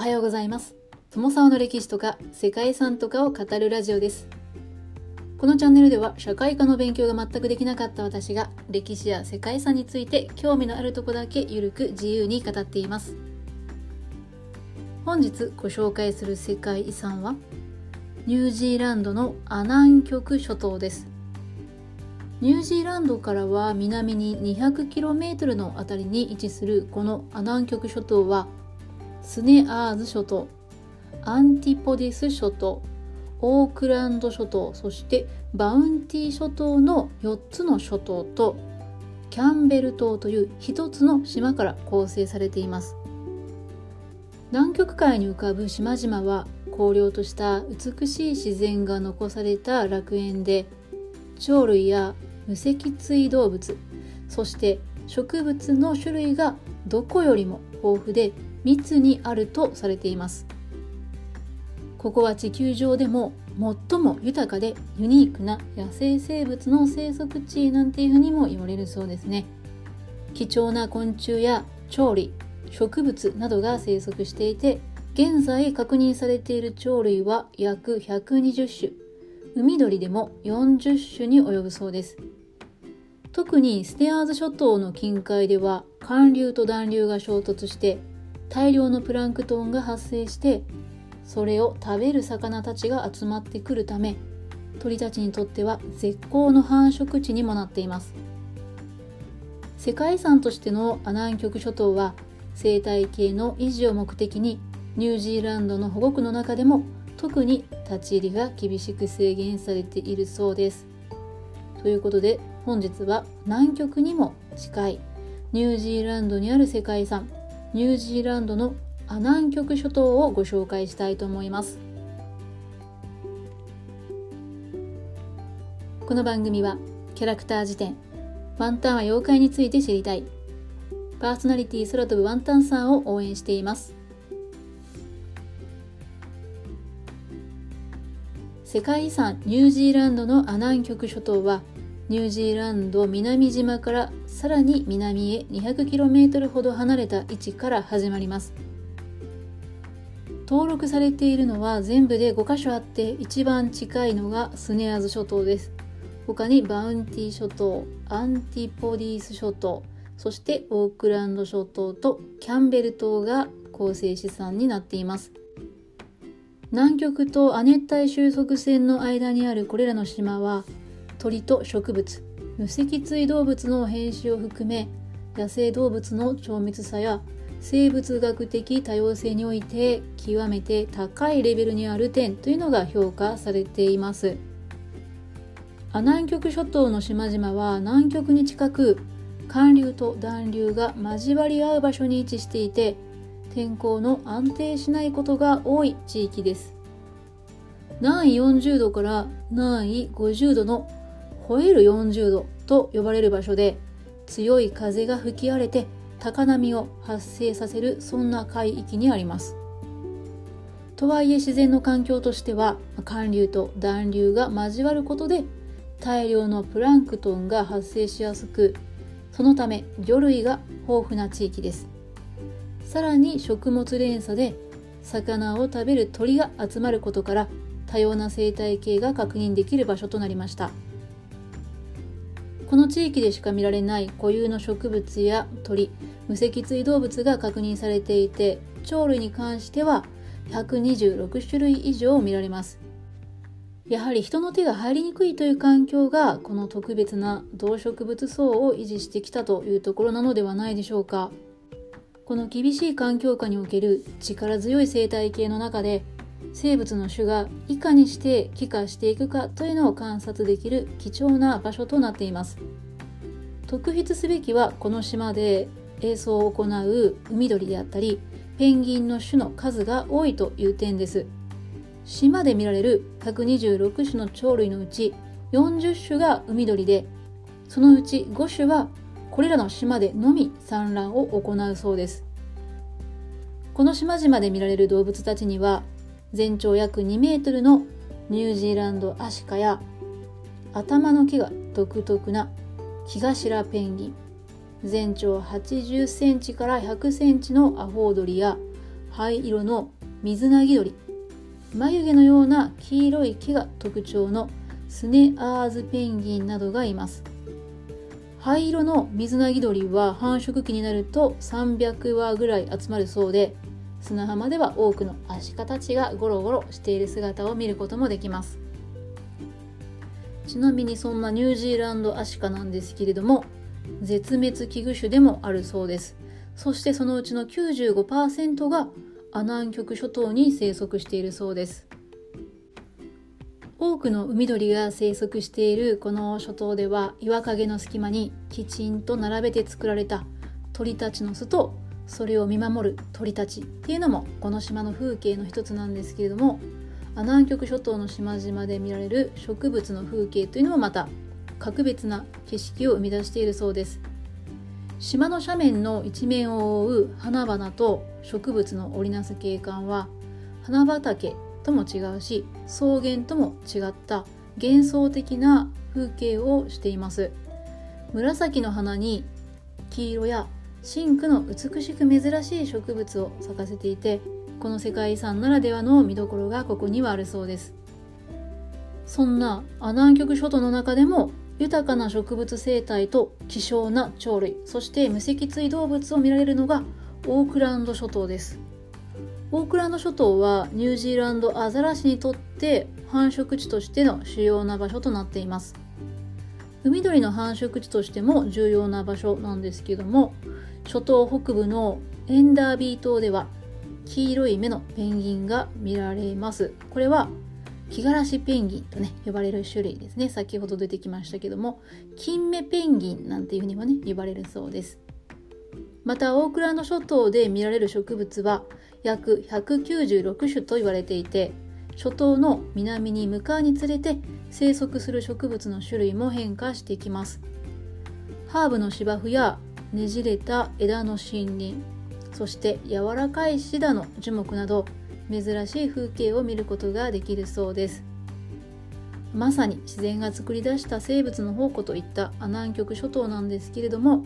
おはようございます。友沢の歴史とか世界遺産とかを語るラジオです。このチャンネルでは社会科の勉強が全くできなかった私が歴史や世界遺産について興味のあるとこだけゆるく自由に語っています。本日ご紹介する世界遺産はニュージーランドのアナン極諸島です。ニュージーランドからは南に 200km のあたりに位置するこのアナン極諸島はスネアーズ諸島アンティポディス諸島オークランド諸島そしてバウンティ諸島の4つの諸島とキャンベル島という1つの島から構成されています。南極海に浮かぶ島々は荒涼とした美しい自然が残された楽園で鳥類や無脊椎動物そして植物の種類がどこよりも豊富で密にあるとされています。ここは地球上でも最も豊かでユニークな野生生物の生息地なんていうふうにも言われるそうですね。貴重な昆虫や鳥類植物などが生息していて現在確認されている鳥類は約120種。海鳥でも40種に及ぶそうです。特にステアーズ諸島の近海では寒流と暖流が衝突して大量のプランクトンが発生してそれを食べる魚たちが集まってくるため鳥たちにとっては絶好の繁殖地にもなっています。世界遺産としてのアナン極諸島は生態系の維持を目的にニュージーランドの保護区の中でも特に立ち入りが厳しく制限されているそうです。ということで本日は南極にも近いニュージーランドにある世界遺産ニュージーランドのアナン極諸島をご紹介したいと思います。この番組はキャラクター辞典ワンタンは妖怪について知りたい。パーソナリティ空飛ぶワンタンさんを応援しています。世界遺産ニュージーランドのアナン極諸島はニュージーランド南島からさらに南へ 200km ほど離れた位置から始まります。登録されているのは全部で5カ所あって一番近いのがスネアーズ諸島です。他にバウンティ諸島アンティポディース諸島そしてオークランド諸島とキャンベル島が構成資産になっています。南極と亜熱帯収束線の間にあるこれらの島は鳥と植物無脊椎動物の変種を含め野生動物の超密さや生物学的多様性において極めて高いレベルにある点というのが評価されています。ア南極諸島の島々は南極に近く寒流と暖流が交わり合う場所に位置していて天候の安定しないことが多い地域です。南緯40度から南緯50度の吠える40度と呼ばれる場所で強い風が吹き荒れて高波を発生させるそんな海域にあります。とはいえ自然の環境としては寒流と暖流が交わることで大量のプランクトンが発生しやすくそのため魚類が豊富な地域です。さらに食物連鎖で魚を食べる鳥が集まることから多様な生態系が確認できる場所となりました。この地域でしか見られない固有の植物や鳥無脊椎動物が確認されていて鳥類に関しては126種類以上見られますやはり人の手が入りにくいという環境がこの特別な動植物層を維持してきたというところなのではないでしょうか。この厳しい環境下における力強い生態系の中で生物の種がいかにして帰化していくかというのを観察できる貴重な場所となっています。特筆すべきはこの島で映像を行う海鳥であったりペンギンの種の数が多いという点です。島で見られる126種の鳥類のうち40種が海鳥でそのうち5種はこれらの島でのみ産卵を行うそうです。この島々で見られる動物たちには全長約2メートルのニュージーランドアシカや頭の毛が独特なキガシラペンギン全長80センチから100センチのアホウドリや灰色の水なぎ鳥眉毛のような黄色い毛が特徴のスネアーズペンギンなどがいます。灰色の水なぎ鳥は繁殖期になると300羽ぐらい集まるそうで砂浜では多くのアシカたちがゴロゴロしている姿を見ることもできます。ちなみにそんなニュージーランドアシカなんですけれども絶滅危惧種でもあるそうです。そしてそのうちの95%がアナン極諸島に生息しているそうです。多くの海鳥が生息しているこの諸島では岩陰の隙間にきちんと並べて作られた鳥たちの巣とそれを見守る鳥たちっていうのもこの島の風景の一つなんですけれども南極諸島の島々で見られる植物の風景というのもまた格別な景色を生み出しているそうです。島の斜面の一面を覆う花々と植物の織りなす景観は花畑とも違うし草原とも違った幻想的な風景をしています。紫の花に黄色や真紅の美しく珍しい植物を咲かせていてこの世界遺産ならではの見どころがここにはあるそうです。そんなアナン極諸島の中でも豊かな植物生態と希少な鳥類そして無脊椎動物を見られるのがオークランド諸島です。オークランド諸島はニュージーランドアザラシにとって繁殖地としての主要な場所となっています。海鳥の繁殖地としても重要な場所なんですけども諸島北部のエンダービー島では黄色い目のペンギンが見られます。これはキガラシペンギンとね呼ばれる種類ですね。先ほど出てきましたけども金目ペンギンなんていうふうにもね呼ばれるそうです。またオークランド諸島で見られる植物は約196種と言われていて諸島の南に向かうにつれて生息する植物の種類も変化してきます。ハーブの芝生やねじれた枝の森林そして柔らかいシダの樹木など珍しい風景を見ることができるそうです。まさに自然が作り出した生物の宝庫といった阿南極諸島なんですけれども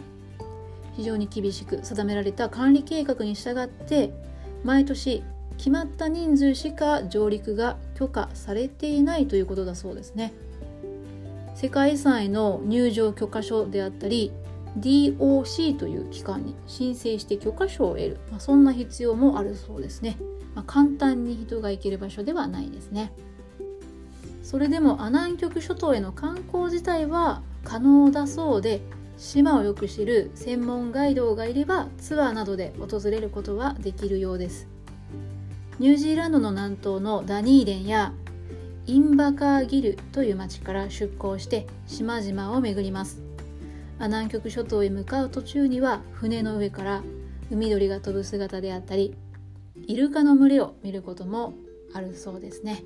非常に厳しく定められた管理計画に従って毎年決まった人数しか上陸が許可されていないということだそうですね。世界遺産への入場許可書であったり DOC という機関に申請して許可証を得る、まあ、そんな必要もあるそうですね。まあ、簡単に人が行ける場所ではないですね。それでも阿南極諸島への観光自体は可能だそうで島をよく知る専門ガイドがいればツアーなどで訪れることはできるようです。ニュージーランドの南東のダニーレンやインバカーギルという町から出港して島々を巡ります。南極諸島へ向かう途中には船の上から海鳥が飛ぶ姿であったりイルカの群れを見ることもあるそうですね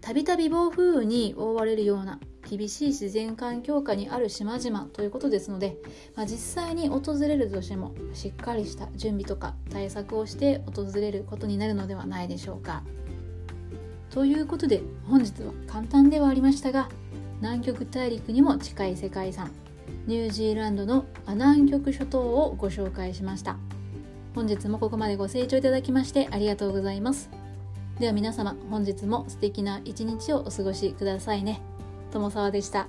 たびたび暴風雨に覆われるような厳しい自然環境下にある島々ということですので、まあ、実際に訪れるとしてもしっかりした準備とか対策をして訪れることになるのではないでしょうか。ということで本日は簡単ではありましたが南極大陸にも近い世界遺産ニュージーランドのアナン極諸島をご紹介しました。本日もここまでご清聴いただきましてありがとうございます。では皆様、本日も素敵な一日をお過ごしくださいね。友沢でした。